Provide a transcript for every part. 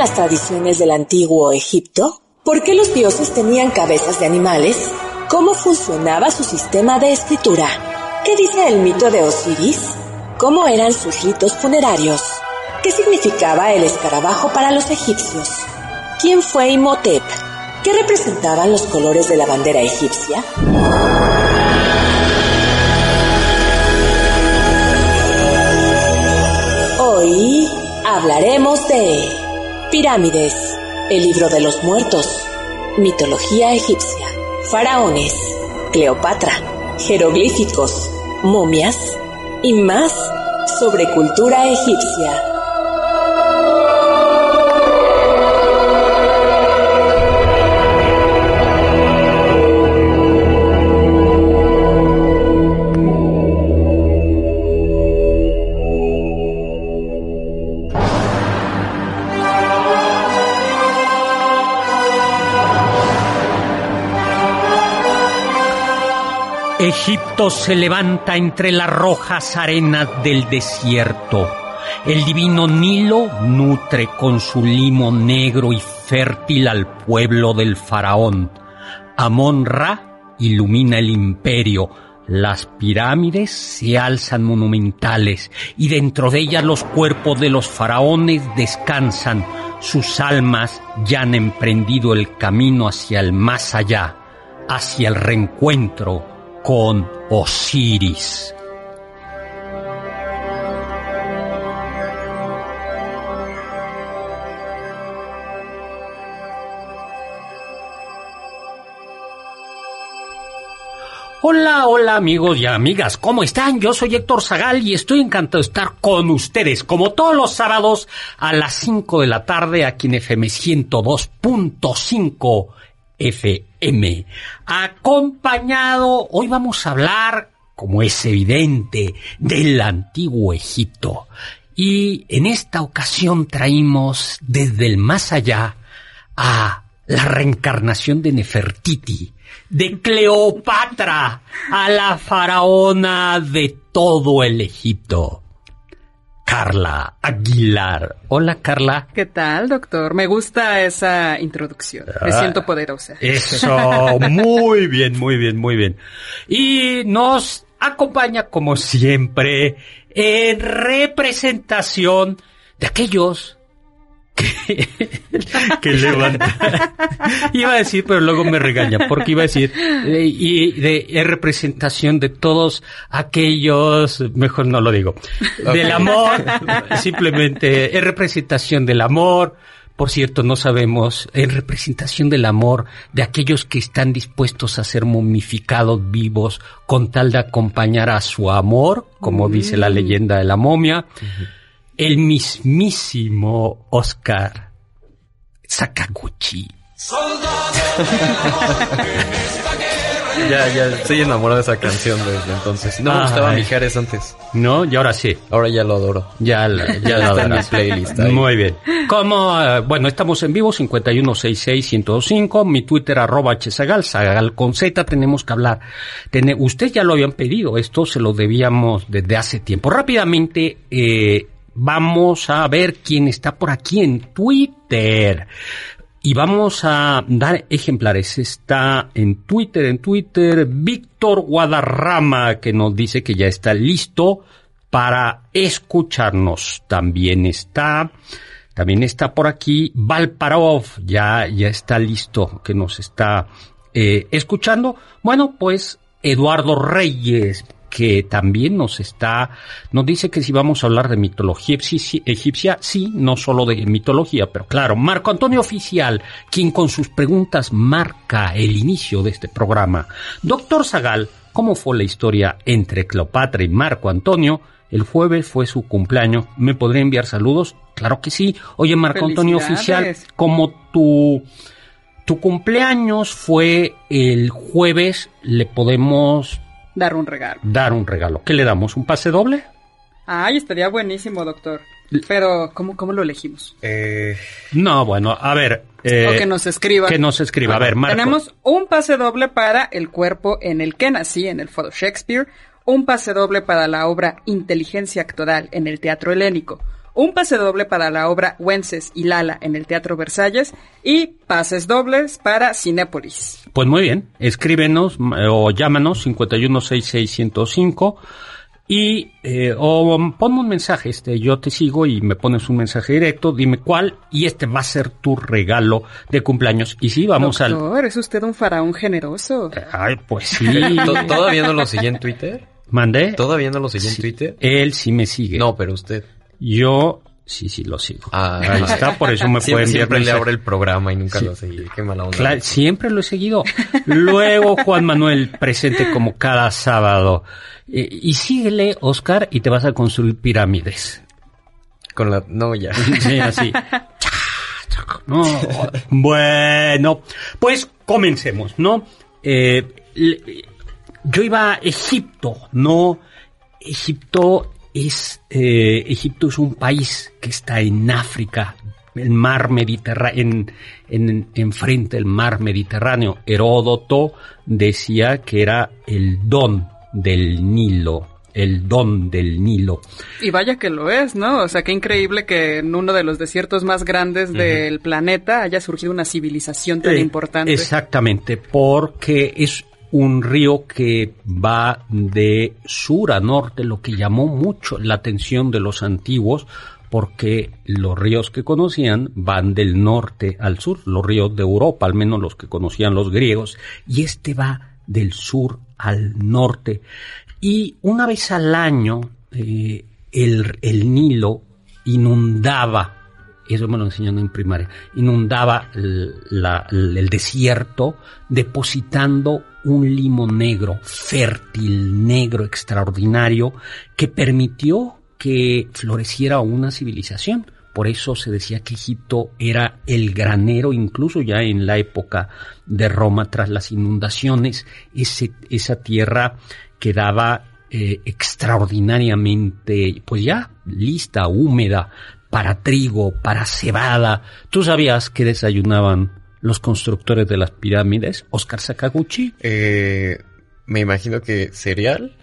las tradiciones del antiguo Egipto? ¿Por qué los dioses tenían cabezas de animales? ¿Cómo funcionaba su sistema de escritura? ¿Qué dice el mito de Osiris? ¿Cómo eran sus ritos funerarios? ¿Qué significaba el escarabajo para los egipcios? ¿Quién fue Imhotep? ¿Qué representaban los colores de la bandera egipcia? Hoy hablaremos de Pirámides, el libro de los muertos, mitología egipcia, faraones, Cleopatra, jeroglíficos, momias y más sobre cultura egipcia. Egipto se levanta entre las rojas arenas del desierto. El divino Nilo nutre con su limo negro y fértil al pueblo del faraón. Amon-Ra ilumina el imperio. Las pirámides se alzan monumentales y dentro de ellas los cuerpos de los faraones descansan. Sus almas ya han emprendido el camino hacia el más allá, hacia el reencuentro con Osiris. Hola, hola amigos y amigas, ¿cómo están? Yo soy Héctor Zagal y estoy encantado de estar con ustedes, como todos los sábados a las 5 de la tarde aquí en FM 102.5 FM. Acompañado, hoy vamos a hablar, como es evidente, del antiguo Egipto. Y en esta ocasión traímos desde el más allá a la reencarnación de Nefertiti, de Cleopatra, a la faraona de todo el Egipto. Carla Aguilar. Hola, Carla. ¿Qué tal, doctor? Me gusta esa introducción. Me ah, siento poderosa. Eso, muy bien, muy bien, muy bien. Y nos acompaña, como siempre, en representación de aquellos que, levanta. iba a decir, pero luego me regaña, porque iba a decir, y de, es representación de todos aquellos, mejor no lo digo, del amor, simplemente es representación del amor, por cierto, no sabemos, es representación del amor de aquellos que están dispuestos a ser momificados vivos con tal de acompañar a su amor, como dice la mm. leyenda de la momia el mismísimo Oscar Sakaguchi. ya, ya, estoy enamorado de esa canción desde entonces. No me gustaba Mijares antes. No, y ahora sí. Ahora ya lo adoro. Ya, ya lo adoro. en mi playlist. Muy bien. Como, eh, bueno, estamos en vivo, 5166125, mi Twitter arroba hsagal, sagal con Z, tenemos que hablar. usted ya lo habían pedido, esto se lo debíamos desde hace tiempo. Rápidamente, eh, vamos a ver quién está por aquí en Twitter. Y vamos a dar ejemplares. Está en Twitter, en Twitter, Víctor Guadarrama, que nos dice que ya está listo para escucharnos. También está, también está por aquí Valparov, ya, ya está listo, que nos está eh, escuchando. Bueno, pues Eduardo Reyes, que también nos está, nos dice que si vamos a hablar de mitología egipcia, sí, no solo de mitología, pero claro, Marco Antonio Oficial, quien con sus preguntas marca el inicio de este programa. Doctor Zagal, cómo fue la historia entre Cleopatra y Marco Antonio. El jueves fue su cumpleaños. ¿Me podría enviar saludos? Claro que sí. Oye, Marco Antonio Oficial, como tu, tu cumpleaños fue el jueves, le podemos... Dar un regalo. Dar un regalo. ¿Qué le damos? ¿Un pase doble? Ay, estaría buenísimo, doctor. Pero, ¿cómo, cómo lo elegimos? Eh... No, bueno, a ver. Eh, o que nos escriba. Que nos escriba. a ver, Marco. Tenemos un pase doble para El cuerpo en el que nací, en el Foro Shakespeare. Un pase doble para la obra Inteligencia Actoral en el Teatro Helénico. Un pase doble para la obra Wences y Lala en el Teatro Versalles. Y pases dobles para Cinépolis. Pues muy bien. Escríbenos o llámanos 5166105 y eh, o ponme un mensaje, este, yo te sigo y me pones un mensaje directo, dime cuál y este va a ser tu regalo de cumpleaños. Y sí, vamos al... Doctor, es usted un faraón generoso. Ay, pues sí. ¿Todavía no lo sigue en Twitter? ¿Mandé? ¿Todavía no lo sigue en Twitter? Él sí me sigue. No, pero usted. Yo Sí, sí, lo sigo. Ah, Ahí está, por eso me pueden enviar Siempre le abre el programa y nunca lo seguí. Qué mala onda. Claro, siempre lo he seguido. Luego Juan Manuel presente como cada sábado. Eh, y síguele, Oscar, y te vas a construir pirámides. Con la... No, ya. Sí, así. No. Bueno, pues comencemos, ¿no? Eh, yo iba a Egipto, ¿no? Egipto es eh, Egipto es un país que está en África, el mar Mediterráneo, en, enfrente del mar Mediterráneo. Heródoto decía que era el don del Nilo, el don del Nilo. Y vaya que lo es, ¿no? O sea, qué increíble que en uno de los desiertos más grandes del planeta haya surgido una civilización tan importante. Exactamente, porque es un río que va de sur a norte, lo que llamó mucho la atención de los antiguos, porque los ríos que conocían van del norte al sur, los ríos de Europa, al menos los que conocían los griegos, y este va del sur al norte. Y una vez al año eh, el, el Nilo inundaba eso me lo enseñaron en primaria, inundaba el, desierto depositando un limo negro, fértil, negro, extraordinario, que permitió que floreciera una civilización. Por eso se decía que Egipto era el granero, incluso ya en la época de Roma, tras las inundaciones, ese, esa tierra quedaba eh, extraordinariamente, pues ya lista, húmeda para trigo, para cebada. ¿Tú sabías que desayunaban los constructores de las pirámides? Oscar Sakaguchi. Eh, me imagino que cereal.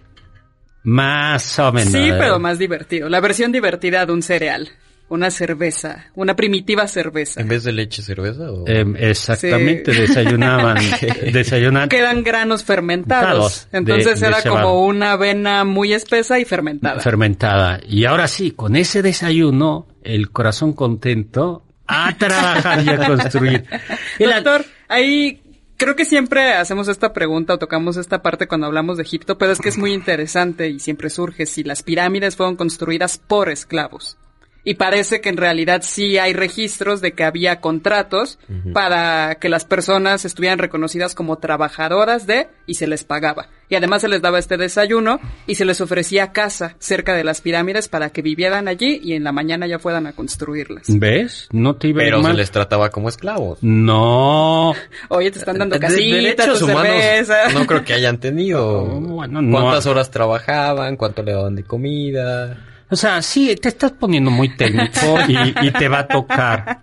Más o menos. Sí, pero más divertido. La versión divertida de un cereal. Una cerveza, una primitiva cerveza. ¿En vez de leche, cerveza? O... Em, exactamente, desayunaban, desayunaban. Quedan granos fermentados. Entonces era como una avena muy espesa y fermentada. Fermentada. Y ahora sí, con ese desayuno, el corazón contento, a trabajar y a construir. Doctor, ahí creo que siempre hacemos esta pregunta o tocamos esta parte cuando hablamos de Egipto, pero es que es muy interesante y siempre surge si las pirámides fueron construidas por esclavos y parece que en realidad sí hay registros de que había contratos para que las personas estuvieran reconocidas como trabajadoras de y se les pagaba. Y además se les daba este desayuno y se les ofrecía casa cerca de las pirámides para que vivieran allí y en la mañana ya fueran a construirlas. ¿Ves? No te iba Pero se les trataba como esclavos. No. Oye, te están dando casitas, cerveza. No creo que hayan tenido. ¿Cuántas horas trabajaban? ¿Cuánto le daban de comida? O sea, sí, te estás poniendo muy técnico y, te va a tocar.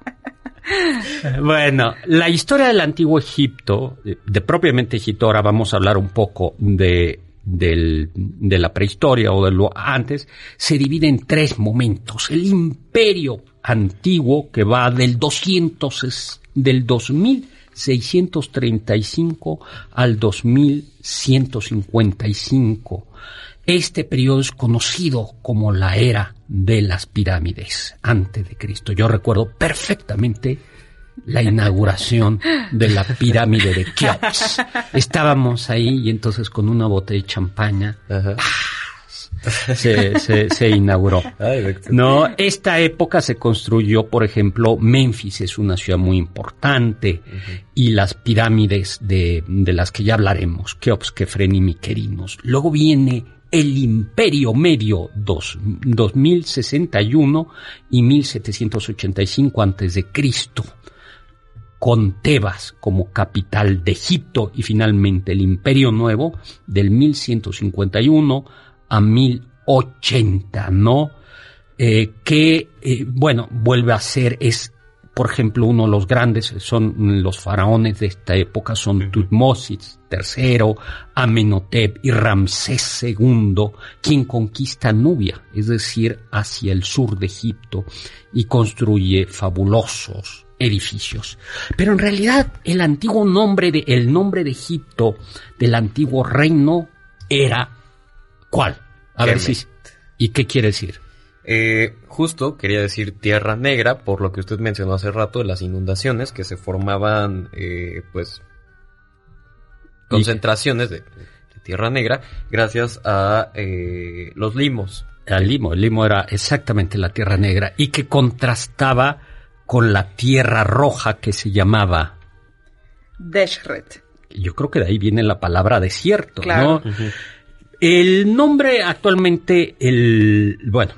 Bueno, la historia del antiguo Egipto, de, propiamente Egipto, ahora vamos a hablar un poco de, de la prehistoria o de lo antes, se divide en tres momentos. El imperio antiguo que va del 200, del 2635 al 2155 este periodo es conocido como la era de las pirámides antes de Cristo. Yo recuerdo perfectamente la inauguración de la pirámide de Keops. Estábamos ahí y entonces con una botella de champaña se, inauguró. no, esta época se construyó, por ejemplo, Memphis es una ciudad muy importante y las pirámides de, de, las que ya hablaremos, Keops, Kefren y Miquerinos. Luego viene el Imperio Medio 2061 y 1785 antes de Cristo con Tebas como capital de Egipto y finalmente el Imperio Nuevo del 1151 a 1080, ¿no? Eh, que, eh, bueno, vuelve a ser, es, por ejemplo, uno de los grandes, son los faraones de esta época, son Tutmosis III, Amenhotep y Ramsés II, quien conquista Nubia, es decir, hacia el sur de Egipto, y construye fabulosos edificios. Pero en realidad el antiguo nombre de, el nombre de Egipto del antiguo reino era ¿cuál? A ver si. ¿Y qué quiere decir? Eh, justo quería decir tierra negra, por lo que usted mencionó hace rato de las inundaciones que se formaban, eh, pues, concentraciones de, tierra negra gracias a eh, los limos. Al limo, el limo era exactamente la tierra negra y que contrastaba con la tierra roja que se llamaba Deshret. Yo creo que de ahí viene la palabra desierto, ¿no? El nombre actualmente, el, bueno,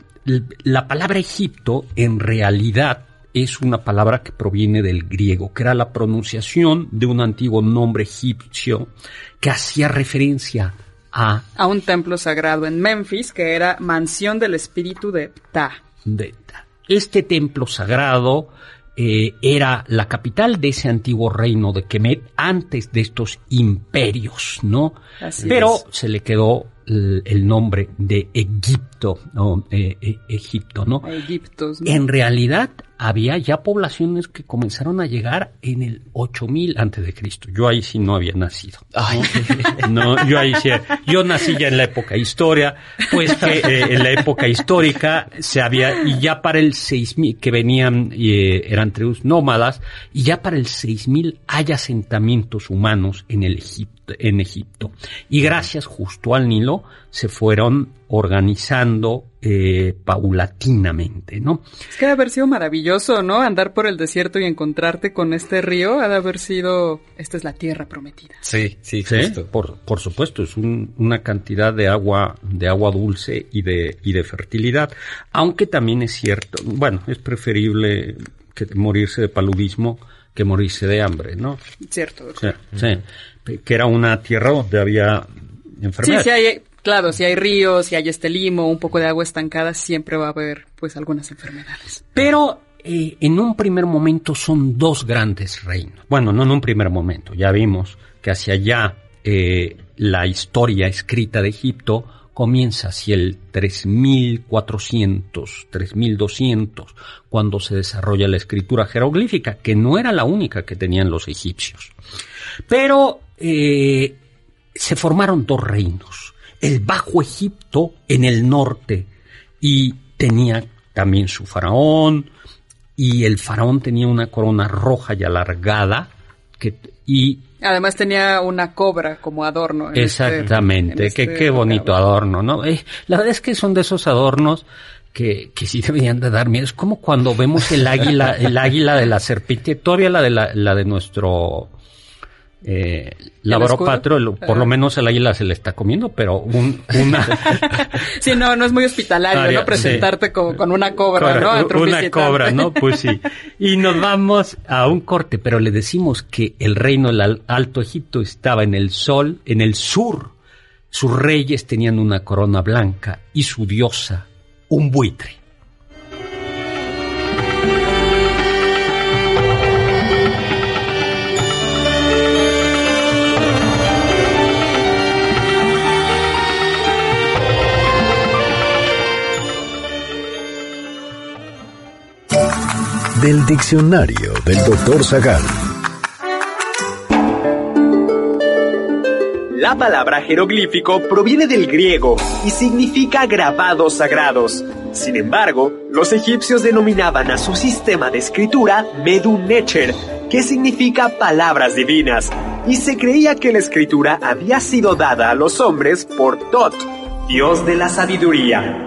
la palabra Egipto en realidad es una palabra que proviene del griego, que era la pronunciación de un antiguo nombre egipcio que hacía referencia a... A un templo sagrado en Memphis que era mansión del espíritu de Ptah. De Ptah. Este templo sagrado eh, era la capital de ese antiguo reino de Kemet antes de estos imperios, ¿no? Pero se le quedó el, nombre de Egipto, ¿no? Eh, eh, Egipto, ¿no? En realidad había ya poblaciones que comenzaron a llegar en el 8000 antes de Cristo. Yo ahí sí no había nacido. ¿no? yo ahí sí, yo nací ya en la época historia, pues que eh, en la época histórica se había, y ya para el 6000, que venían, eran tribus nómadas, y ya para el 6000 hay asentamientos humanos en el Egipto en Egipto. Y gracias justo al Nilo se fueron organizando eh, paulatinamente, ¿no? Es que ha de haber sido maravilloso, ¿no? Andar por el desierto y encontrarte con este río, ha de haber sido, esta es la tierra prometida. Sí, sí, Por, por supuesto, es una cantidad de agua, de agua dulce y de, y de fertilidad, aunque también es cierto, bueno, es preferible que morirse de paludismo que morirse de hambre, ¿no? Cierto. Sí, sí, que era una tierra donde había enfermedades. Sí, sí hay, claro, si hay ríos, si hay este limo, un poco de agua estancada, siempre va a haber pues algunas enfermedades. Pero eh, en un primer momento son dos grandes reinos. Bueno, no en un primer momento, ya vimos que hacia allá eh, la historia escrita de Egipto comienza hacia el 3400, 3200, cuando se desarrolla la escritura jeroglífica, que no era la única que tenían los egipcios. Pero eh, se formaron dos reinos. El Bajo Egipto en el norte y tenía también su faraón y el faraón tenía una corona roja y alargada que, y Además tenía una cobra como adorno. Este- Exactamente, qué, este bonito adorno, ¿no? Eh, la verdad es que son de esos adornos que, que sí deberían de dar miedo. Es como cuando vemos el águila, el águila de la serpiente, todavía la de la, la de nuestro eh, patro, por lo menos el águila se le está comiendo, pero un, una... sí, no, no es muy hospitalario, ¿no? Presentarte con, una cobra, ¿no? una cobra, ¿no? Pues sí. Y nos vamos a un corte, pero le decimos que el reino del Alto Egipto estaba en el sol, en el sur. Sus reyes tenían una corona blanca y su diosa un buitre. Del diccionario del doctor Zagal. La palabra jeroglífico proviene del griego y significa grabados sagrados. Sin embargo, los egipcios denominaban a su sistema de escritura Medu Necher, que significa palabras divinas, y se creía que la escritura había sido dada a los hombres por Tot, dios de la sabiduría.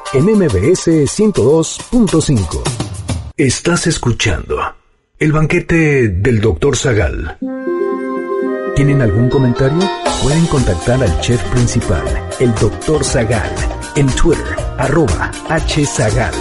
en MBS 102.5. Estás escuchando el banquete del Dr. Zagal. ¿Tienen algún comentario? Pueden contactar al chef principal, el Dr. Zagal, en Twitter, arroba hzagal.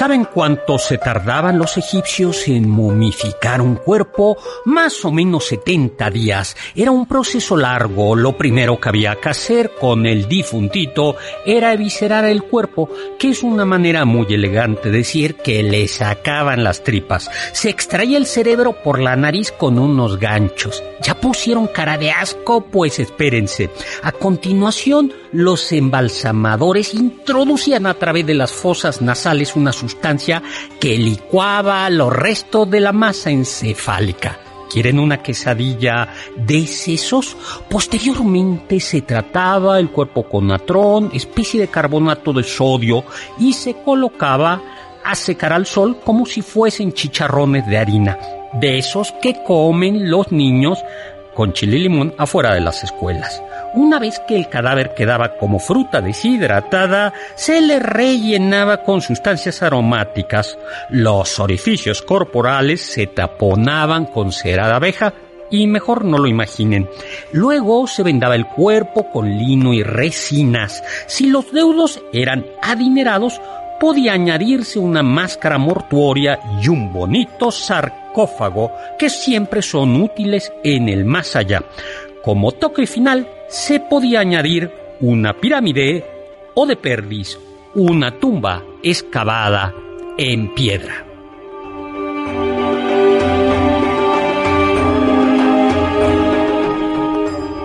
¿Saben cuánto se tardaban los egipcios en momificar un cuerpo? Más o menos 70 días. Era un proceso largo. Lo primero que había que hacer con el difuntito era eviscerar el cuerpo, que es una manera muy elegante de decir que le sacaban las tripas. Se extraía el cerebro por la nariz con unos ganchos. ¿Ya pusieron cara de asco? Pues espérense. A continuación, los embalsamadores introducían a través de las fosas nasales una sustancia que licuaba los restos de la masa encefálica. ¿Quieren una quesadilla de sesos? Posteriormente se trataba el cuerpo con natrón, especie de carbonato de sodio, y se colocaba a secar al sol como si fuesen chicharrones de harina, de esos que comen los niños con chile y limón afuera de las escuelas. Una vez que el cadáver quedaba como fruta deshidratada, se le rellenaba con sustancias aromáticas. Los orificios corporales se taponaban con cera de abeja y mejor no lo imaginen. Luego se vendaba el cuerpo con lino y resinas. Si los deudos eran adinerados, podía añadirse una máscara mortuoria y un bonito sarcófago que siempre son útiles en el más allá. Como toque final, se podía añadir una pirámide o de perdiz, una tumba excavada en piedra.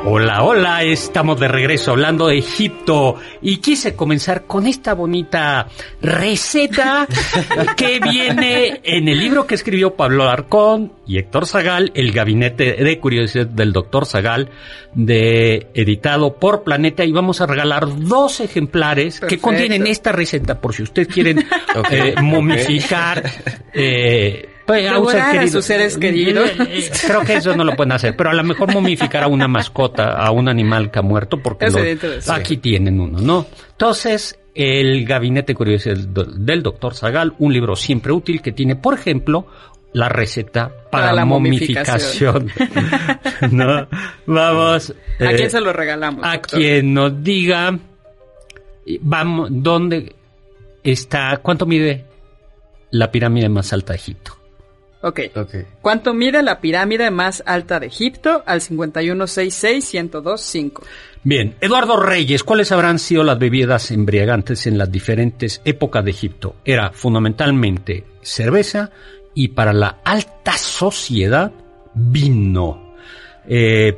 Hola, hola, estamos de regreso hablando de Egipto y quise comenzar con esta bonita receta que viene en el libro que escribió Pablo Arcón y Héctor Zagal, El Gabinete de Curiosidad del Doctor Zagal, de, editado por Planeta. Y vamos a regalar dos ejemplares que contienen esta receta por si ustedes quieren eh, momificar. Eh, pues, a sus seres queridos. Eh, eh, creo que eso no lo pueden hacer, pero a lo mejor momificar a una mascota, a un animal que ha muerto, porque aquí tienen uno, ¿no? Entonces, el Gabinete Curioso del Doctor Zagal, un libro siempre útil que tiene, por ejemplo, la receta para, la momificación. ¿No? Vamos. ¿A quién eh, se lo regalamos? A quien nos diga, vamos, ¿dónde está, cuánto mide la pirámide más alta de Egipto? Ok. ¿Cuánto mide la pirámide más alta de Egipto? Al 5166-1025. Bien, Eduardo Reyes, ¿cuáles habrán sido las bebidas embriagantes en las diferentes épocas de Egipto? Era fundamentalmente cerveza y para la alta sociedad, vino. Eh,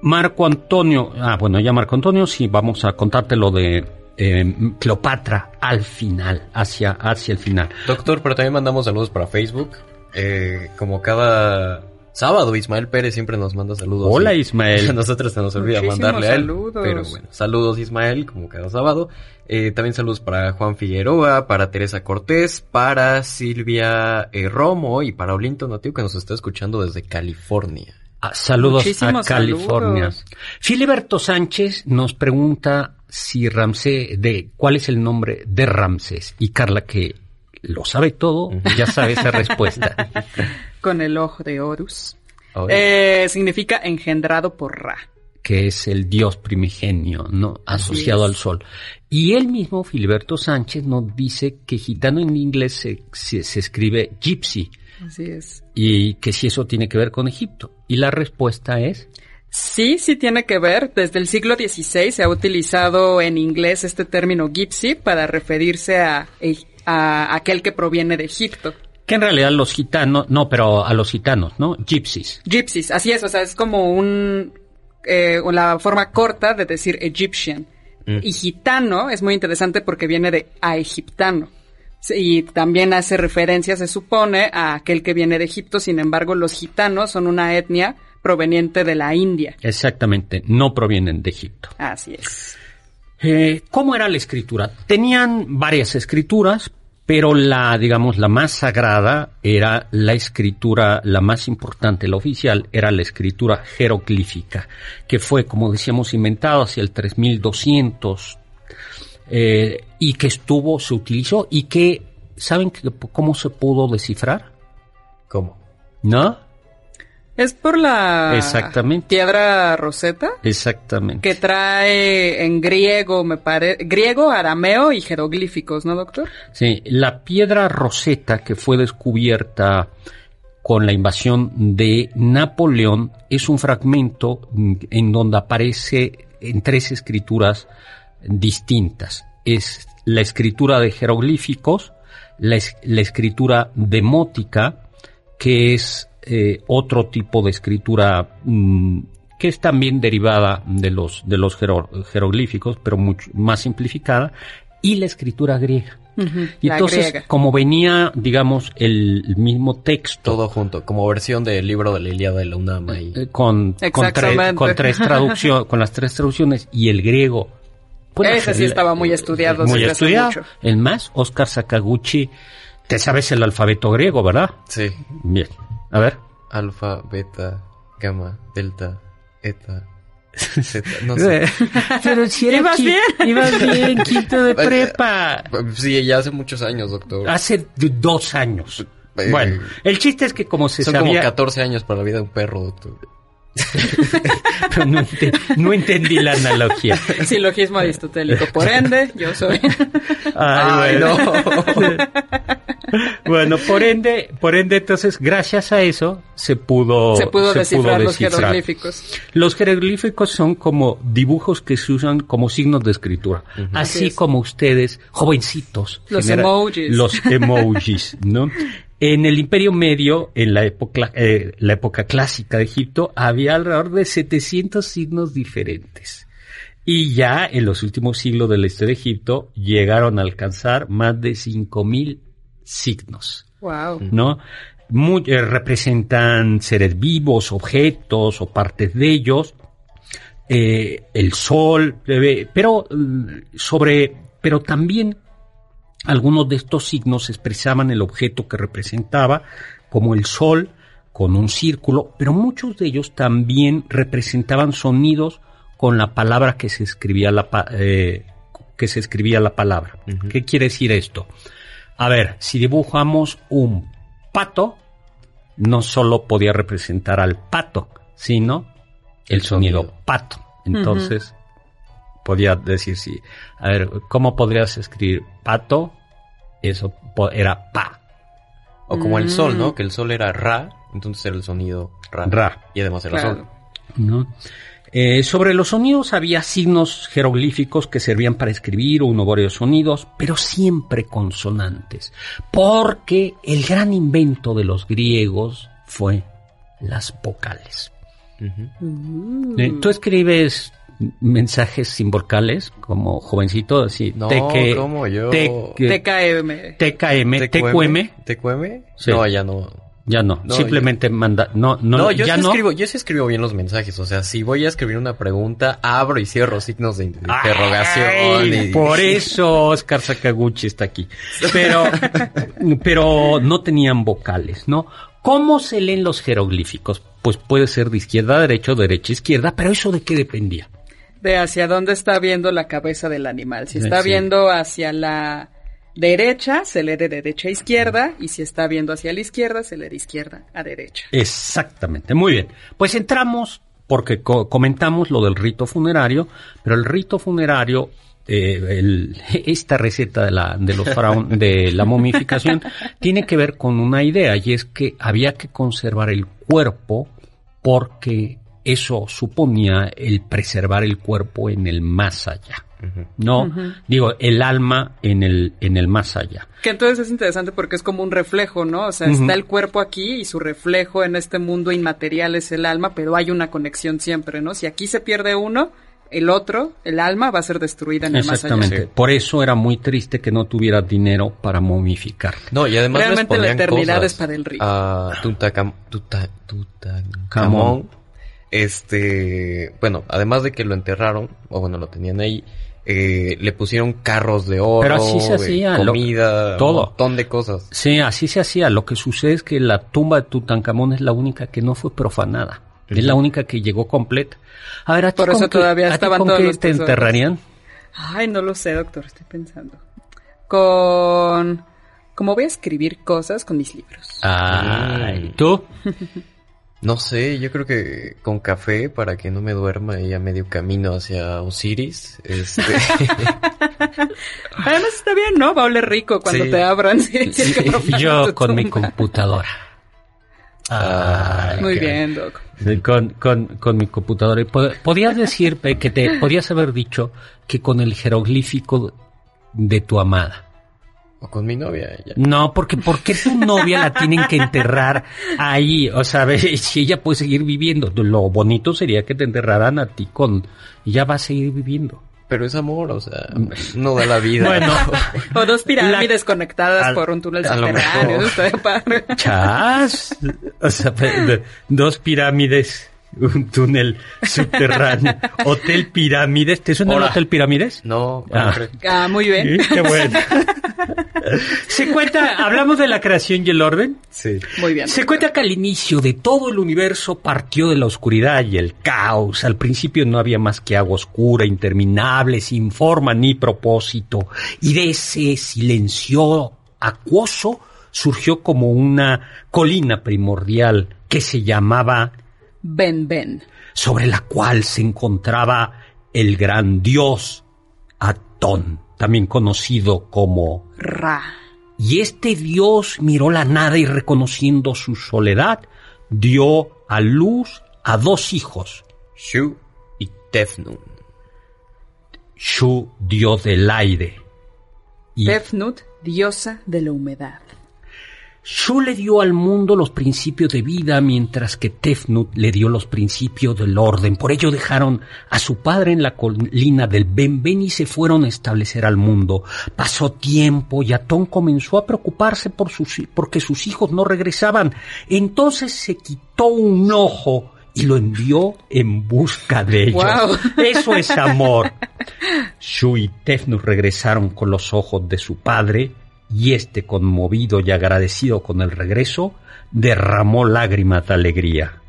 Marco Antonio, ah, bueno, ya Marco Antonio, sí, vamos a contarte lo de eh, Cleopatra al final, hacia, hacia el final. Doctor, pero también mandamos saludos para Facebook. Eh, como cada sábado, Ismael Pérez siempre nos manda saludos. Hola, Ismael. A nosotros se nos olvida mandarle a él. Pero bueno, saludos, Ismael, como cada sábado. Eh, también saludos para Juan Figueroa, para Teresa Cortés, para Silvia eh, Romo y para Olinto Nativo que nos está escuchando desde California. Ah, saludos a California. Filiberto Sánchez nos pregunta si Ramsés, de cuál es el nombre de Ramsés. Y Carla, que lo sabe todo, ya sabe esa respuesta. Con el ojo de Horus. Eh, significa engendrado por Ra. Que es el dios primigenio, ¿no? Asociado al sol. Y él mismo, Filiberto Sánchez, nos dice que gitano en inglés se, se, escribe gypsy. Así es. Y que si eso tiene que ver con Egipto. Y la respuesta es... Sí, sí tiene que ver. Desde el siglo XVI se ha utilizado en inglés este término gypsy para referirse a, a aquel que proviene de Egipto. Que en realidad los gitanos, no, pero a los gitanos, ¿no? Gypsies. Gypsies, así es, o sea, es como un, eh, la forma corta de decir Egyptian. Mm. Y gitano es muy interesante porque viene de a egiptano. Y también hace referencia, se supone, a aquel que viene de Egipto. Sin embargo, los gitanos son una etnia proveniente de la India. Exactamente, no provienen de Egipto. Así es. Eh, ¿Cómo era la escritura? Tenían varias escrituras, pero la, digamos, la más sagrada era la escritura, la más importante, la oficial, era la escritura jeroglífica, que fue, como decíamos, inventada hacia el 3200 eh, y que estuvo, se utilizó y que, ¿saben cómo se pudo descifrar? ¿Cómo? ¿No? Es por la Exactamente. piedra roseta. Exactamente. Que trae en griego, me parece, griego, arameo y jeroglíficos, ¿no, doctor? Sí, la piedra roseta que fue descubierta con la invasión de Napoleón es un fragmento en donde aparece en tres escrituras distintas. Es la escritura de jeroglíficos, la, la escritura demótica, que es eh, otro tipo de escritura mm, que es también derivada de los, de los jeroglíficos, pero mucho más simplificada, y la escritura griega. y entonces, como venía, digamos, el mismo texto. Todo junto, como versión del libro de la Ilíada de la UNAM. Eh, con, con, con, tres traducciones, con las tres traducciones y el griego. Ese sí estaba muy estudiado. Muy estudiado. El más, Oscar Sakaguchi, te sabes el alfabeto griego, ¿verdad? Sí. Bien. A ver. Alfa, beta, gamma, delta, eta. Zeta, no sé. Pero si era ¿Ibas bien? Ibas bien, quinto de prepa. Sí, ya hace muchos años, doctor. Hace dos años. Eh, bueno, el chiste es que como se son sabía... como 14 años para la vida de un perro, doctor. Pero no, no, entendí la analogía. Silogismo aristotélico. Por ende, yo soy. Ay, bueno. bueno, por ende, por ende, entonces, gracias a eso, se pudo, se pudo, descifrar, los jeroglíficos. Los jeroglíficos son como dibujos que se usan como signos de escritura. Así, como ustedes, jovencitos. Los emojis. Los emojis, ¿no? En el Imperio Medio, en la época, eh, la época clásica de Egipto, había alrededor de 700 signos diferentes. Y ya en los últimos siglos de la historia de Egipto llegaron a alcanzar más de 5000 signos. Wow. ¿No? Eh, representan seres vivos, objetos o partes de ellos. Eh, el sol, pero mm, sobre, pero también algunos de estos signos expresaban el objeto que representaba, como el sol, con un círculo, pero muchos de ellos también representaban sonidos con la palabra que se escribía la, eh, que se escribía la palabra. ¿Qué quiere decir esto? A ver, si dibujamos un pato, no solo podía representar al pato, sino el, sonido, pato. Entonces, podía decir sí. A ver, ¿cómo podrías escribir pato? Eso era pa. O como el sol, ¿no? Mm. Que el sol era ra, entonces era el sonido ra. Ra. Y además era sol. ¿No? Eh, sobre los sonidos había signos jeroglíficos que servían para escribir uno o varios sonidos, pero siempre consonantes, porque el gran invento de los griegos fue las vocales. Eh, tú escribes mensajes sin vocales como jovencito así no como yo TKM TKM TQM TQM no ya no ya no, simplemente manda, no, no, no, yo sí escribo, yo sí escribo bien los mensajes, o sea, si voy a escribir una pregunta, abro y cierro signos de interrogación. Por eso Oscar Sakaguchi está aquí. Pero, pero no tenían vocales, ¿no? ¿Cómo se leen los jeroglíficos? Pues puede ser de izquierda a derecha o derecha a izquierda, pero eso de qué dependía? De hacia dónde está viendo la cabeza del animal. Si está viendo hacia la derecha, se lee de derecha a izquierda, y si está viendo hacia la izquierda, se lee de izquierda a derecha. Exactamente, muy bien. Pues entramos, porque comentamos lo del rito funerario, pero el rito funerario eh, esta receta de la, de, los de la momificación tiene que ver con una idea y es que había que conservar el cuerpo porque eso suponía el preservar el cuerpo en el más allá. No, digo, el alma en el, en el más allá. Que entonces es interesante porque es como un reflejo, ¿no? O sea, está el cuerpo aquí y su reflejo en este mundo inmaterial es el alma, pero hay una conexión siempre, ¿no? Si aquí se pierde uno, el otro, el alma, va a ser destruida en el más allá. Exactamente. Por eso era muy triste que no tuviera dinero para momificar. No, y además Realmente la eternidad es para el rico. A Tutankamón. Este, bueno, además de que lo enterraron, o bueno, lo tenían ahí, eh, le pusieron carros de oro, Pero así se hacía, comida, todo. un montón de cosas. Sí, así se hacía. Lo que sucede es que la tumba de Tutankamón es la única que no fue profanada. Es la única que llegó completa. A ver, ¿a Por eso todavía estaban todos los te enterrarían? Ay, no lo sé, doctor, estoy pensando. Con... Como voy a escribir cosas con mis libros. Ay, ¿tú? No sé, yo creo que con café para que no me duerma y a medio camino hacia Osiris. Este... Además está bien, ¿no? Va a oler rico cuando te abran. yo con mi computadora. Ah, Muy bien, Doc. Con, con, con mi computadora. Podías decir que te podías haber dicho que con el jeroglífico de tu amada. O con mi novia. Ella. No, porque ¿por qué tu novia la tienen que enterrar ahí? O sea, si ella puede seguir viviendo, lo bonito sería que te enterraran a ti con... Ya va a seguir viviendo. Pero es amor, o sea, no da la vida. Bueno. o dos pirámides conectadas por un túnel subterráneo. Chas. O sea, dos pirámides un túnel subterráneo. Hotel Pirámides. ¿Te suena el Hotel Pirámides? No. Ah. ah muy bien. qué bueno. Se cuenta, hablamos de la creación y el orden. Sí. Muy bien. Se cuenta que al inicio de todo el universo partió de la oscuridad y el caos. Al principio no había más que agua oscura, interminable, sin forma ni propósito. Y de ese silencio acuoso surgió como una colina primordial que se llamaba Ben Ben, sobre la cual se encontraba el gran dios Atón, también conocido como Ra. Y este dios miró la nada y reconociendo su soledad, dio a luz a dos hijos, Shu y Tefnut. Shu, dios del aire. Y Tefnut, diosa de la humedad. Shu le dio al mundo los principios de vida, mientras que Tefnut le dio los principios del orden. Por ello dejaron a su padre en la colina del Ben Ben y se fueron a establecer al mundo. Pasó tiempo y Atón comenzó a preocuparse por sus, porque sus hijos no regresaban. Entonces se quitó un ojo y lo envió en busca de ellos. Eso es amor. Shu y Tefnut regresaron con los ojos de su padre y este, conmovido y agradecido con el regreso, derramó lágrimas de alegría.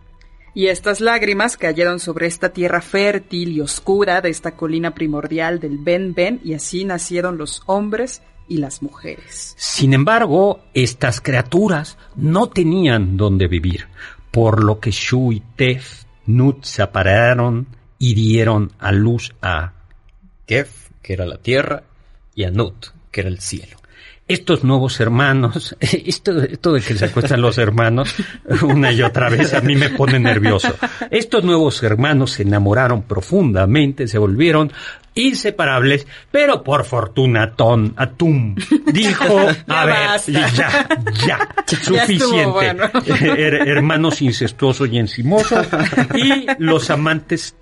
Y estas lágrimas cayeron sobre esta tierra fértil y oscura de esta colina primordial del Ben Ben, y así nacieron los hombres y las mujeres. Sin embargo, estas criaturas no tenían dónde vivir, por lo que Shu y Tef Nut se apararon y dieron a luz a Kef, que era la tierra, y a Nut, que era el cielo estos nuevos hermanos, esto, esto de que se acuestan los hermanos una y otra vez a mí me pone nervioso. Estos nuevos hermanos se enamoraron profundamente, se volvieron inseparables, pero por fortuna Ton Atum dijo, a ver, ya, ya, suficiente. hermanos incestuosos y encimosos y los amantes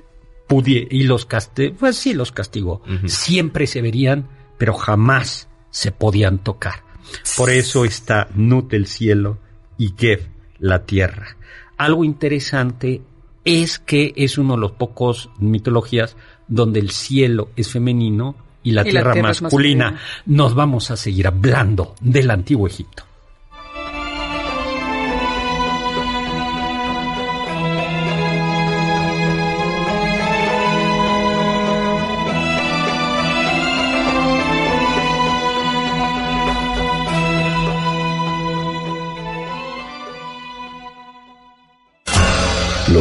pudie y los castigó, pues sí los castigó. Siempre se verían, pero jamás se podían tocar. Por eso está Nut el cielo y Gev la tierra. Algo interesante es que es uno de los pocos mitologías donde el cielo es femenino y la, tierra, masculina. Nos vamos a seguir hablando del antiguo Egipto.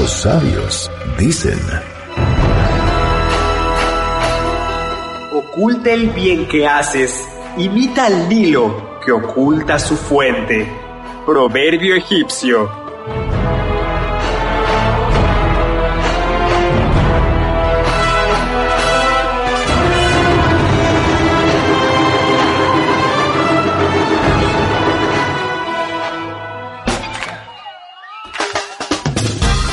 Los sabios dicen. Oculta el bien que haces, imita al Nilo que oculta su fuente. Proverbio egipcio.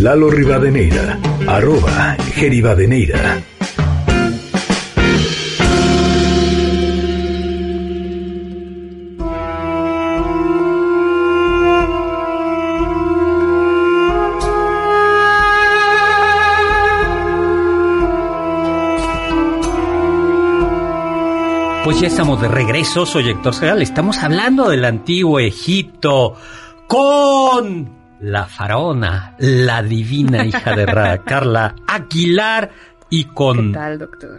Lalo Rivadeneira, arroba Geribadeneira. Pues ya estamos de regreso, soy Héctor Segal, estamos hablando del antiguo Egipto con la faraona, la divina hija de Ra, Carla Aguilar, y con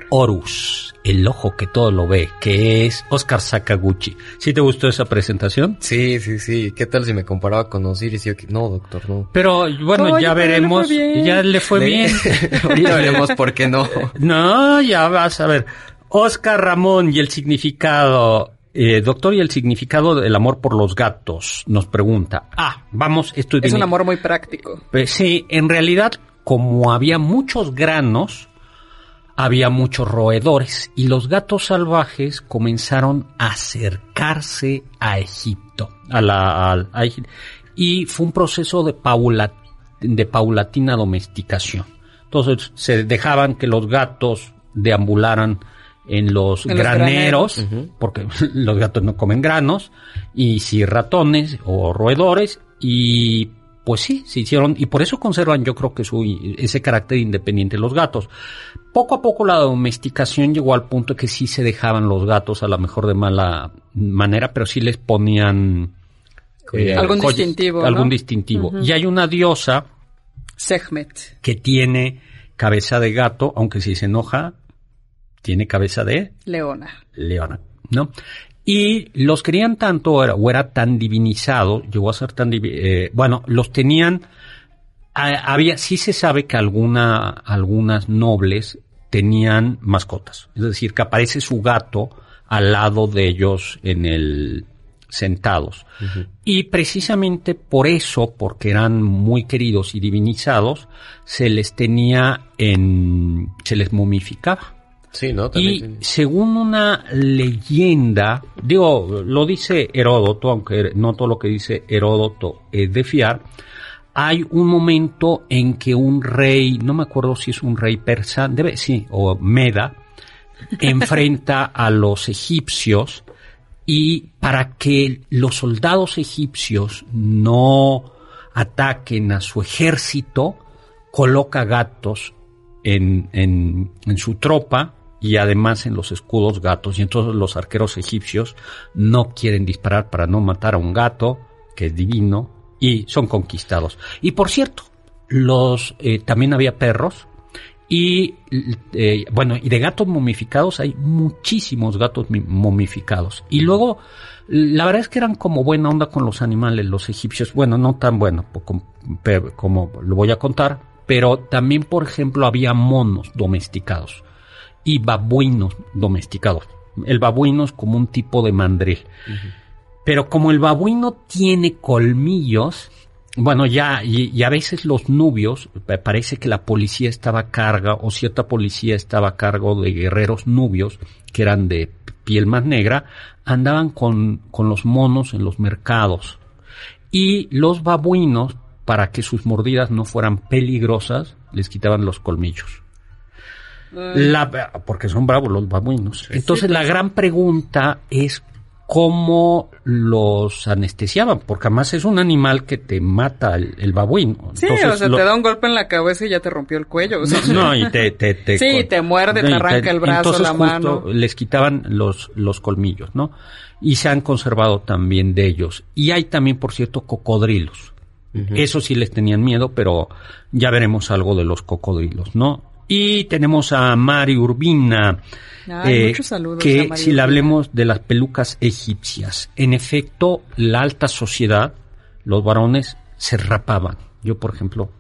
Horus, el ojo que todo lo ve, que es Oscar Sakaguchi. ¿Sí te gustó esa presentación? Sí, sí, sí. ¿Qué tal si me comparaba con Osiris? no, doctor, no. Pero bueno, ya veremos. Ya le fue bien. ya veremos por qué no. No, ya vas a ver. Oscar Ramón y el significado eh, doctor, ¿y el significado del amor por los gatos? Nos pregunta. Ah, vamos, esto es... un amor muy práctico. Pues sí, en realidad, como había muchos granos, había muchos roedores y los gatos salvajes comenzaron a acercarse a Egipto. A la, y fue un proceso de, de paulatina domesticación. Entonces se dejaban que los gatos deambularan en los graneros, porque los gatos no comen granos, y si ratones o roedores, y pues sí, se hicieron, y por eso conservan yo creo que su, ese carácter independiente los gatos. Poco a poco la domesticación llegó al punto que sí se dejaban los gatos a lo mejor de mala manera, pero sí les ponían eh, algún distintivo. Algún distintivo. Y hay una diosa Sehmet que tiene cabeza de gato, aunque si se enoja, tiene cabeza de leona. Leona, ¿no? Y los querían tanto o era tan divinizado, llegó a ser tan eh, bueno, los tenían había sí se sabe que alguna algunas nobles tenían mascotas, es decir, que aparece su gato al lado de ellos en el sentados. Y precisamente por eso, porque eran muy queridos y divinizados, se les tenía en se les momificaba. Sí, ¿no? y según una leyenda, digo, lo dice Heródoto, aunque no todo lo que dice Heródoto es de fiar, hay un momento en que un rey, no me acuerdo si es un rey persa, debe, sí, o Meda, enfrenta a los egipcios y para que los soldados egipcios no ataquen a su ejército, coloca gatos en, en, en su tropa y además en los escudos gatos. Y entonces los arqueros egipcios no quieren disparar para no matar a un gato, que es divino, y son conquistados. Y por cierto, los eh, también había perros y eh, bueno y de gatos momificados hay muchísimos gatos momificados y luego la verdad es que eran como buena onda con los animales los egipcios bueno no tan bueno como, lo voy a contar pero también por ejemplo había monos domesticados y babuinos domesticados. El babuino es como un tipo de mandril. Pero como el babuino tiene colmillos, bueno, ya, y, a veces los nubios, parece que la policía estaba a cargo, o cierta policía estaba a cargo de guerreros nubios, que eran de piel más negra, andaban con, con los monos en los mercados. Y los babuinos, para que sus mordidas no fueran peligrosas, les quitaban los colmillos. La, porque son bravos los babuinos. Entonces la pues. gran pregunta es cómo los anestesiaban, porque además es un animal que te mata el, babuino. Sí, o sea, te da un golpe en la cabeza y ya te rompió el cuello. no, y te, te, sí, te muerde, te arranca el brazo, la mano. Les quitaban los, los colmillos, ¿no? Y se han conservado también de ellos. Y hay también, por cierto, cocodrilos. Eso sí les tenían miedo, pero ya veremos algo de los cocodrilos, ¿no? Y tenemos a Mari Urbina, eh, que si le hablemos de las pelucas egipcias, en efecto, la alta sociedad, los varones se rapaban. Yo, por ejemplo,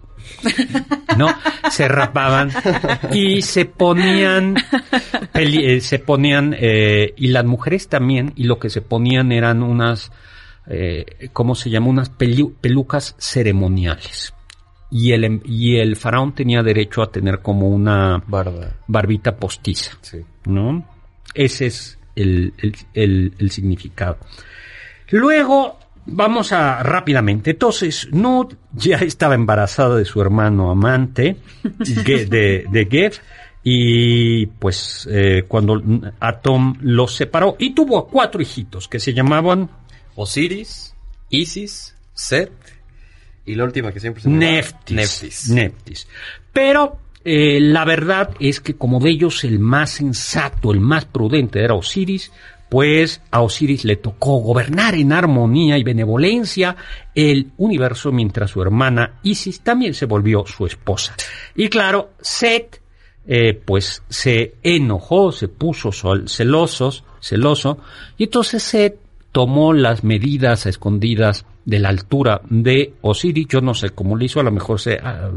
¿no? Se rapaban y se ponían, eh, se ponían, eh, y las mujeres también, y lo que se ponían eran unas, eh, ¿cómo se llama? Unas pelucas ceremoniales. Y el, em, y el faraón tenía derecho a tener como una barbita postiza, ¿no? Ese es el, el, el significado. Luego, Vamos a rápidamente. Entonces, Nud ya estaba embarazada de su hermano amante, de, de Geb, y pues eh, cuando Atom los separó, y tuvo cuatro hijitos que se llamaban Osiris, Isis, Set, y la última que siempre se Neftis. Neftis. Pero eh, la verdad es que como de ellos el más sensato, el más prudente era Osiris, pues a Osiris le tocó gobernar en armonía y benevolencia el universo mientras su hermana Isis también se volvió su esposa. Y claro, Set eh, pues se enojó, se puso celosos, celoso, y entonces Set tomó las medidas escondidas de la altura de Osiris, yo no sé cómo lo hizo, a lo mejor se, ah,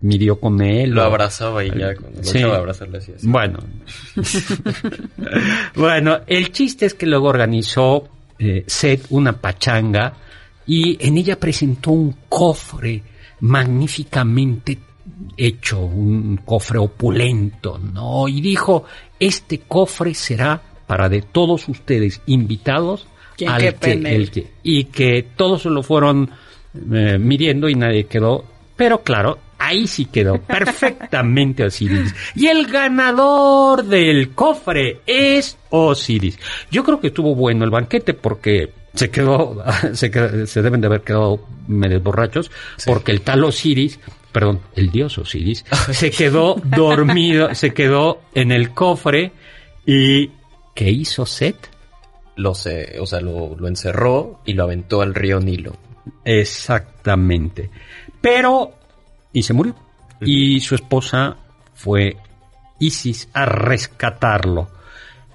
midió con él. Lo abrazaba y ya, cuando sí. lo abrazarle así. Bueno. bueno, el chiste es que luego organizó eh, Seth una pachanga y en ella presentó un cofre magníficamente hecho, un cofre opulento, ¿no? Y dijo, este cofre será para de todos ustedes invitados al que, el que, y que todos se lo fueron eh, midiendo y nadie quedó, pero claro, ahí sí quedó perfectamente Osiris. Y el ganador del cofre es Osiris. Yo creo que estuvo bueno el banquete porque se quedó, se, deben de haber quedado medio borrachos, porque el tal Osiris, perdón, el dios Osiris, se quedó dormido, se quedó en el cofre y ¿qué hizo Set? Lo o sea, lo, lo encerró y lo aventó al río Nilo. Exactamente. Pero y se murió. Y su esposa fue Isis a rescatarlo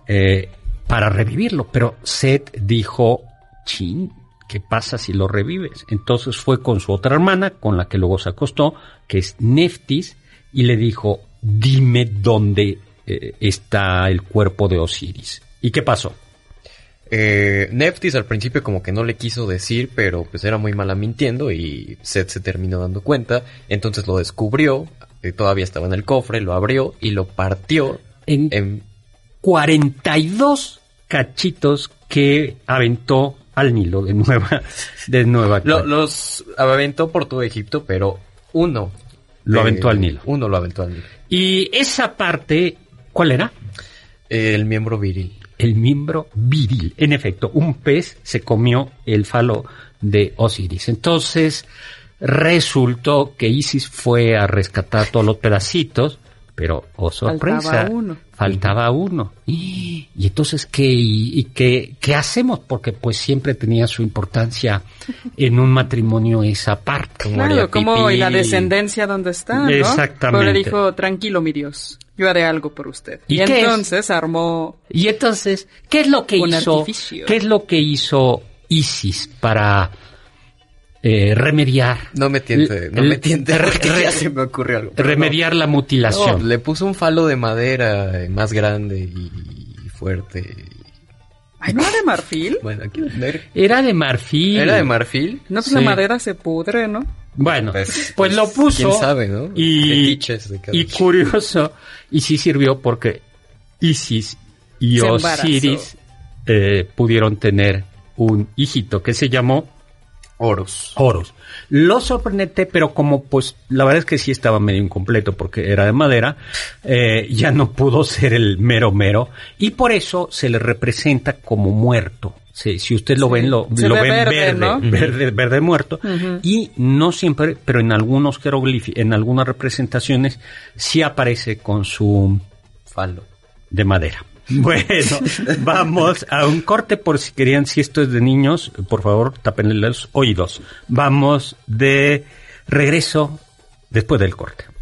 eh, para revivirlo. Pero Seth dijo, chin, ¿qué pasa si lo revives? Entonces fue con su otra hermana, con la que luego se acostó, que es Neftis, y le dijo, dime dónde eh, está el cuerpo de Osiris. ¿Y qué pasó? Eh, Neftis al principio como que no le quiso decir, pero pues era muy mala mintiendo y Seth se terminó dando cuenta, entonces lo descubrió, eh, todavía estaba en el cofre, lo abrió y lo partió en, en 42 cachitos que aventó al Nilo de nueva, de nueva. los aventó por todo Egipto, pero uno lo aventó al Nilo. Uno lo aventó al Nilo. Y esa parte, ¿cuál era? El miembro viril el miembro viril. En efecto, un pez se comió el falo de Osiris. Entonces, resultó que Isis fue a rescatar todos los pedacitos, pero, oh sorpresa, faltaba uno. Faltaba uno. Y, entonces, ¿qué, y, qué, qué, hacemos? Porque pues siempre tenía su importancia en un matrimonio esa parte. Claro, como y la descendencia donde está, ¿no? Exactamente. Pero le dijo, tranquilo, mi Dios, yo haré algo por usted. Y, entonces armó... Y entonces, ¿qué es lo que hizo? ¿Qué es lo que hizo Isis para eh, remediar. No me tiente, no me tiente, ya se me ocurrió algo. Remediar la mutilación. le puso un falo de madera eh, más grande y, fuerte. Ay, ¿no era de marfil? Bueno, Era de marfil. ¿Era de marfil? No, pues la madera se pudre, ¿no? Bueno, pues, pues lo puso. ¿Quién sabe, no? Y, y curioso, y sí sirvió porque Isis y Osiris eh, pudieron tener un hijito que se llamó Oros. Oros. Lo sorprendente, pero como pues la verdad es que sí estaba medio incompleto porque era de madera, eh, ya no pudo ser el mero mero y por eso se le representa como muerto. Sí, si usted lo ven, lo, lo ven verde, verde, muerto. Y no siempre, pero en algunos jeroglíficos, en algunas representaciones, sí aparece con su falo de madera. Bueno, vamos a un corte por si querían, si esto es de niños, por favor, tapenle los oídos. Vamos de regreso después del corte.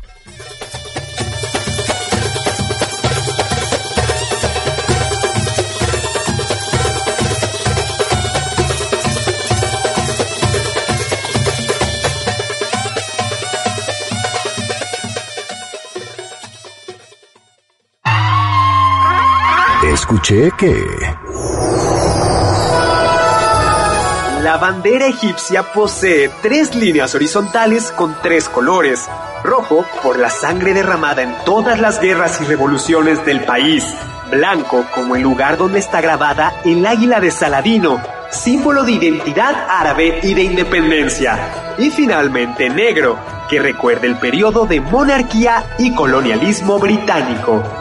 Escuché que... La bandera egipcia posee tres líneas horizontales con tres colores. Rojo por la sangre derramada en todas las guerras y revoluciones del país. Blanco como el lugar donde está grabada el águila de Saladino, símbolo de identidad árabe y de independencia. Y finalmente negro, que recuerda el periodo de monarquía y colonialismo británico.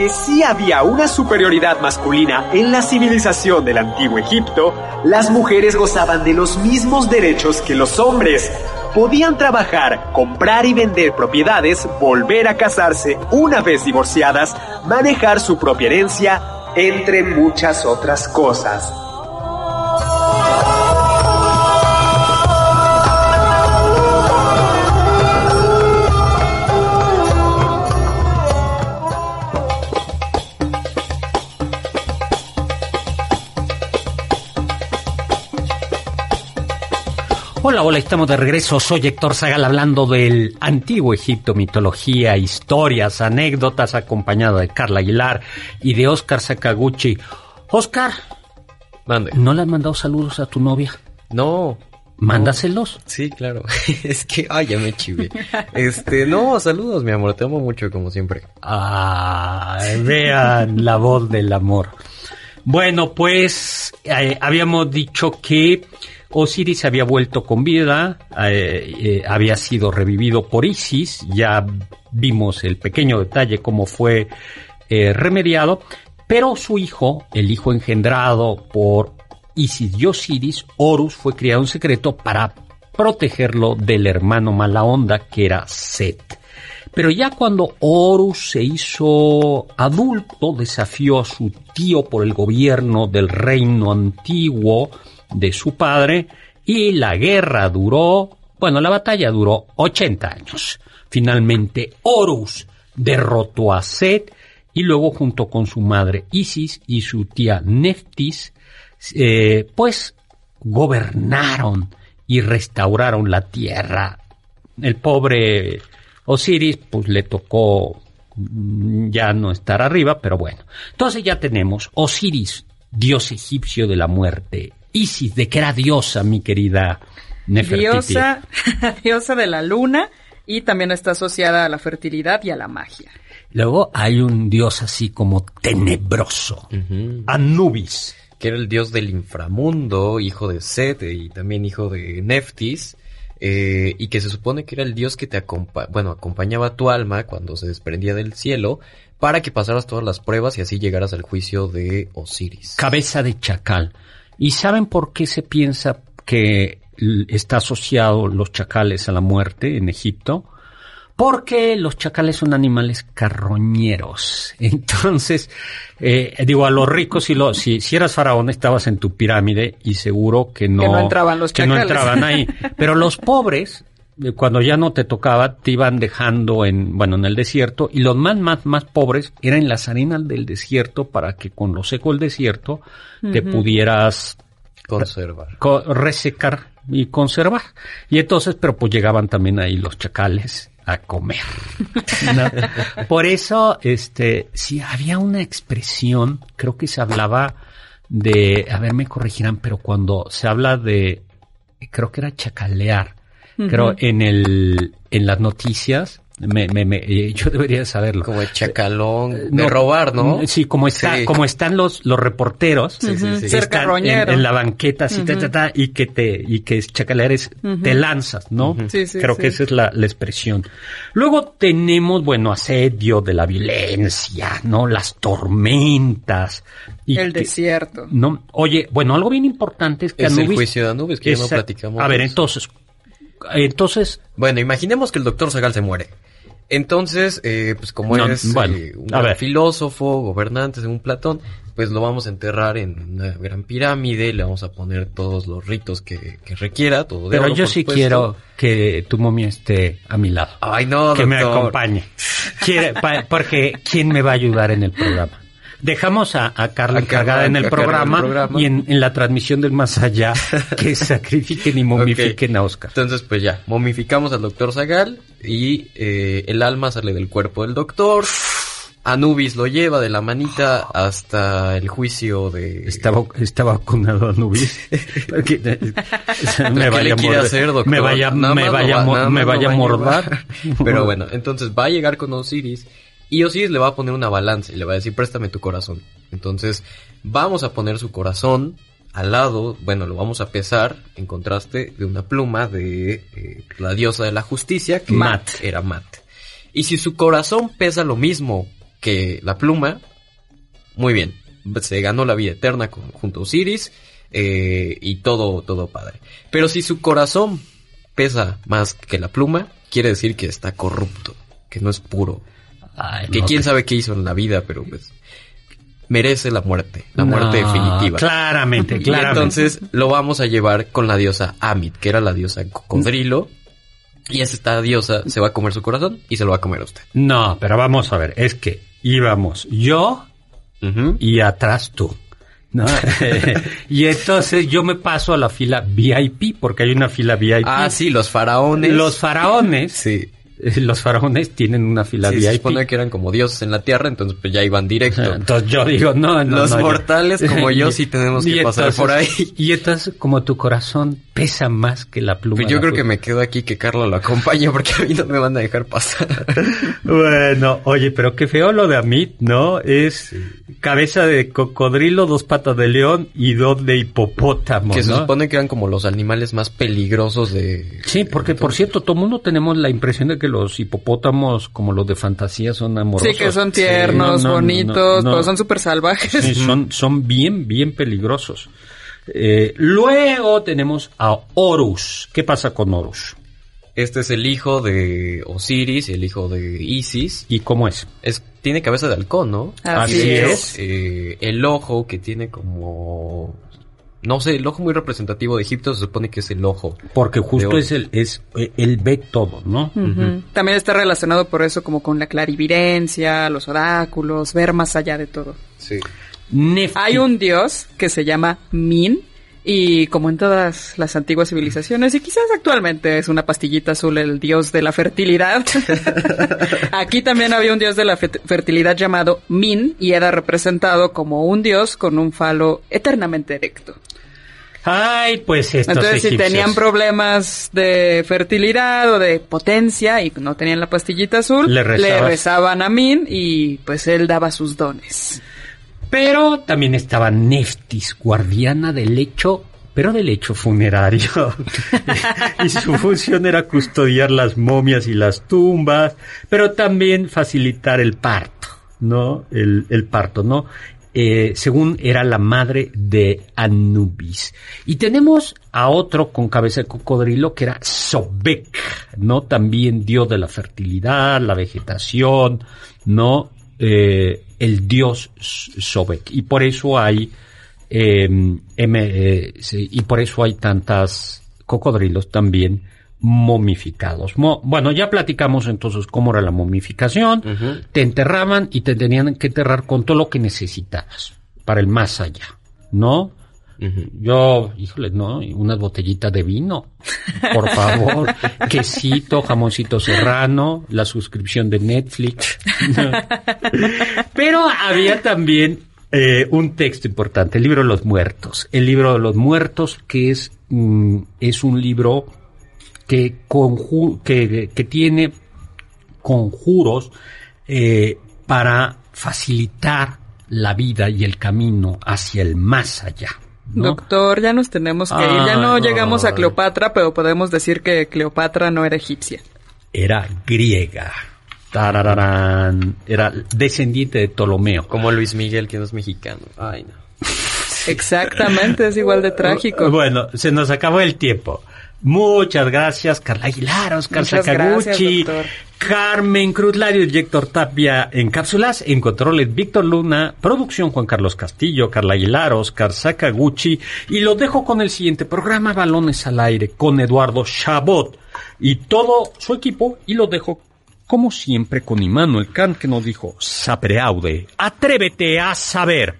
Aunque sí había una superioridad masculina en la civilización del antiguo Egipto, las mujeres gozaban de los mismos derechos que los hombres podían trabajar, comprar y vender propiedades, volver a casarse una vez divorciadas, manejar su propia herencia, entre muchas otras cosas. Hola, hola, estamos de regreso. Soy Héctor Zagal hablando del antiguo Egipto, mitología, historias, anécdotas, acompañado de Carla Aguilar y de Oscar Sakaguchi. Oscar, ¿no le has mandado saludos a tu novia? No. Mándaselos. Sí, claro. es que, ay, ya me chivé. Este, no, saludos, mi amor, te amo mucho como siempre. Ah, vean la voz del amor. Bueno, pues eh, habíamos dicho que Osiris había vuelto con vida, eh, eh, había sido revivido por Isis, ya vimos el pequeño detalle cómo fue eh, remediado, pero su hijo, el hijo engendrado por Isis y Osiris, Horus, fue criado en secreto para protegerlo del hermano mala onda que era Set. Pero ya cuando Horus se hizo adulto, desafió a su tío por el gobierno del reino antiguo, de su padre y la guerra duró, bueno, la batalla duró 80 años. Finalmente Horus derrotó a Set y luego junto con su madre Isis y su tía Neftis, eh, pues gobernaron y restauraron la tierra. El pobre Osiris pues le tocó ya no estar arriba, pero bueno. Entonces ya tenemos Osiris, dios egipcio de la muerte, Isis, de que era diosa, mi querida Nefertiti. Diosa, diosa de la luna y también está asociada a la fertilidad y a la magia. Luego hay un dios así como tenebroso, Anubis. Que era el dios del inframundo, hijo de Set y también hijo de Neftis. Eh, y que se supone que era el dios que te bueno, acompañaba tu alma cuando se desprendía del cielo para que pasaras todas las pruebas y así llegaras al juicio de Osiris. Cabeza de chacal. ¿Y saben por qué se piensa que está asociado los chacales a la muerte en Egipto? Porque los chacales son animales carroñeros. Entonces, eh, digo, a los ricos, si, lo, si, si, eras faraón, estabas en tu pirámide y seguro que no, que no entraban los que no entraban ahí. Pero los pobres, cuando ya no te tocaba, te iban dejando en, bueno, en el desierto, y los más, más, más pobres eran en las arenas del desierto para que con lo seco del desierto te pudieras conservar, resecar y conservar. Y entonces, pero pues llegaban también ahí los chacales a comer. Por eso, este, si había una expresión, creo que se hablaba de, a ver, me corregirán, pero cuando se habla de, creo que era chacalear, creo en el, en las noticias, Me, me, me, eh, yo debería saberlo. Como el chacalón de robar, ¿no? Mm, sí, como está, como están los, los reporteros, sí, están en, la banqueta, así, y que te, y que chacaleres te lanzas, ¿no? Creo que esa es la, la expresión. Luego tenemos, bueno, asedio de la violencia, ¿no? Las tormentas. Y el desierto. No, oye, bueno, algo bien importante es que es el juicio de Anubis que ya no platicamos. A ver, entonces, entonces. Bueno, imaginemos que el doctor Zagal se muere. Entonces, eh, pues como es eh, un filósofo, gobernante según Platón, pues lo vamos a enterrar en una gran pirámide, le vamos a poner todos los ritos que, requiera, todo de Pero yo sí quiero que tu momia esté a mi lado. Ay, no, Que me acompañe. porque ¿quién me va a ayudar en el programa? Dejamos a, a Carla encargada en el, programa, y en, la transmisión del más allá que sacrifiquen y momifiquen a Oscar. Entonces, pues ya, momificamos al doctor Zagal y eh, el alma sale del cuerpo del doctor. Anubis lo lleva de la manita hasta el juicio de... Estaba, estaba vacunado Anubis. me vaya a hacer, doctor? Me vaya, me vaya, me vaya a mordar. Pero bueno, entonces va a llegar con Osiris y Osiris le va a poner una balanza y le va a decir, préstame tu corazón. Entonces, vamos a poner su corazón al lado, bueno, lo vamos a pesar en contraste de una pluma de eh, la diosa de la justicia, que Mat. era Mat. Y si su corazón pesa lo mismo que la pluma, muy bien, se ganó la vida eterna junto a Osiris eh, y todo, todo padre. Pero si su corazón pesa más que la pluma, quiere decir que está corrupto, que no es puro, que quién sabe qué hizo en la vida, pero pues merece la muerte, la muerte definitiva. Claramente, claramente. entonces lo vamos a llevar con la diosa Amit, que era la diosa cocodrilo. Y esta diosa se va a comer su corazón y se lo va a comer a usted. No, pero vamos a ver, es que íbamos yo y atrás tú. ¿no? y entonces yo me paso a la fila VIP, porque hay una fila VIP. Ah, sí, los faraones. Los faraones. sí. los faraones tienen una fila sí, Se supone que eran como dioses en la tierra, entonces pues ya iban directo. Entonces yo digo, no, no Los mortales como yo sí tenemos que pasar por ahí. Y entonces como tu corazón pesa más que la pluma. Pues yo creo que me quedo aquí que Carla lo acompañe porque a mí no me van a dejar pasar. bueno, oye, pero qué feo lo de Amit, ¿no? Es cabeza de cocodrilo, dos patas de león y dos de hipopótamo. Que se supone que eran como los animales más peligrosos de... Sí, porque por cierto, todo mundo tenemos la impresión de que los hipopótamos, como los de fantasía, son amorosos. Sí, que son tiernos, bonitos, pero son súper salvajes. Sí, son, son bien, bien peligrosos. Eh, luego tenemos a Horus. ¿Qué pasa con Horus? Este es el hijo de Osiris, el hijo de Isis. ¿Y cómo es? Es tiene cabeza de halcón, ¿no? Así, es. Eh, el ojo que tiene como no sé, el ojo muy representativo de Egipto se supone que es el ojo. Porque justo es el, es, el ve todo, ¿no? También está relacionado por eso como con la clarividencia, los oráculos, ver más allá de todo. Sí. Hay un dios que se llama Min, y como en todas las antiguas civilizaciones, y quizás actualmente es una pastillita azul el dios de la fertilidad, aquí también había un dios de la fertilidad llamado Min y era representado como un dios con un falo eternamente erecto. Ay, pues estos Entonces, si tenían problemas de fertilidad o de potencia y no tenían la pastillita azul, le, le rezaban a Min y pues él daba sus dones. Pero también estaba Neftis, guardiana del lecho, pero del lecho funerario. y su función era custodiar las momias y las tumbas, pero también facilitar el parto, ¿no? El, el parto, ¿no? Eh, según era la madre de Anubis. Y tenemos a otro con cabeza de cocodrilo que era Sobek, ¿no? También dios de la fertilidad, la vegetación, ¿no? Eh, el dios Sobek. Y por eso hay, em, eh, y por eso hay tantas cocodrilos también momificados. bueno, ya platicamos entonces cómo era la momificación. Te enterraban y te tenían que enterrar con todo lo que necesitabas para el más allá, ¿no? Yo, híjole, no, unas botellitas de vino, por favor, quesito, jamoncito serrano, la suscripción de Netflix. Pero había también eh, un texto importante, el libro de los muertos. El libro de los muertos, que es, mm, es un libro que, que, que tiene conjuros eh, para facilitar la vida y el camino hacia el más allá. Doctor, ya nos tenemos que ir. Ya no llegamos a Cleopatra, pero podemos decir que Cleopatra no era egipcia. Era griega. Tarararán. Era descendiente de Ptolomeo. Como Luis Miguel, que no es mexicano. Ay, no. Exactamente, es igual de trágico. Bueno, se nos acabó el tiempo. Muchas gracias, Carla Aguilar, Oscar Sakaguchi, Carmen Cruz Lario, Héctor Tapia en cápsulas, en controles Víctor Luna, producción Juan Carlos Castillo, Carla Aguilar, Oscar Sakaguchi, y lo dejo con el siguiente programa Balones al Aire con Eduardo Chabot y todo su equipo, y lo dejo como siempre con Immanuel Kant que nos dijo, Sapreaude, atrévete a saber.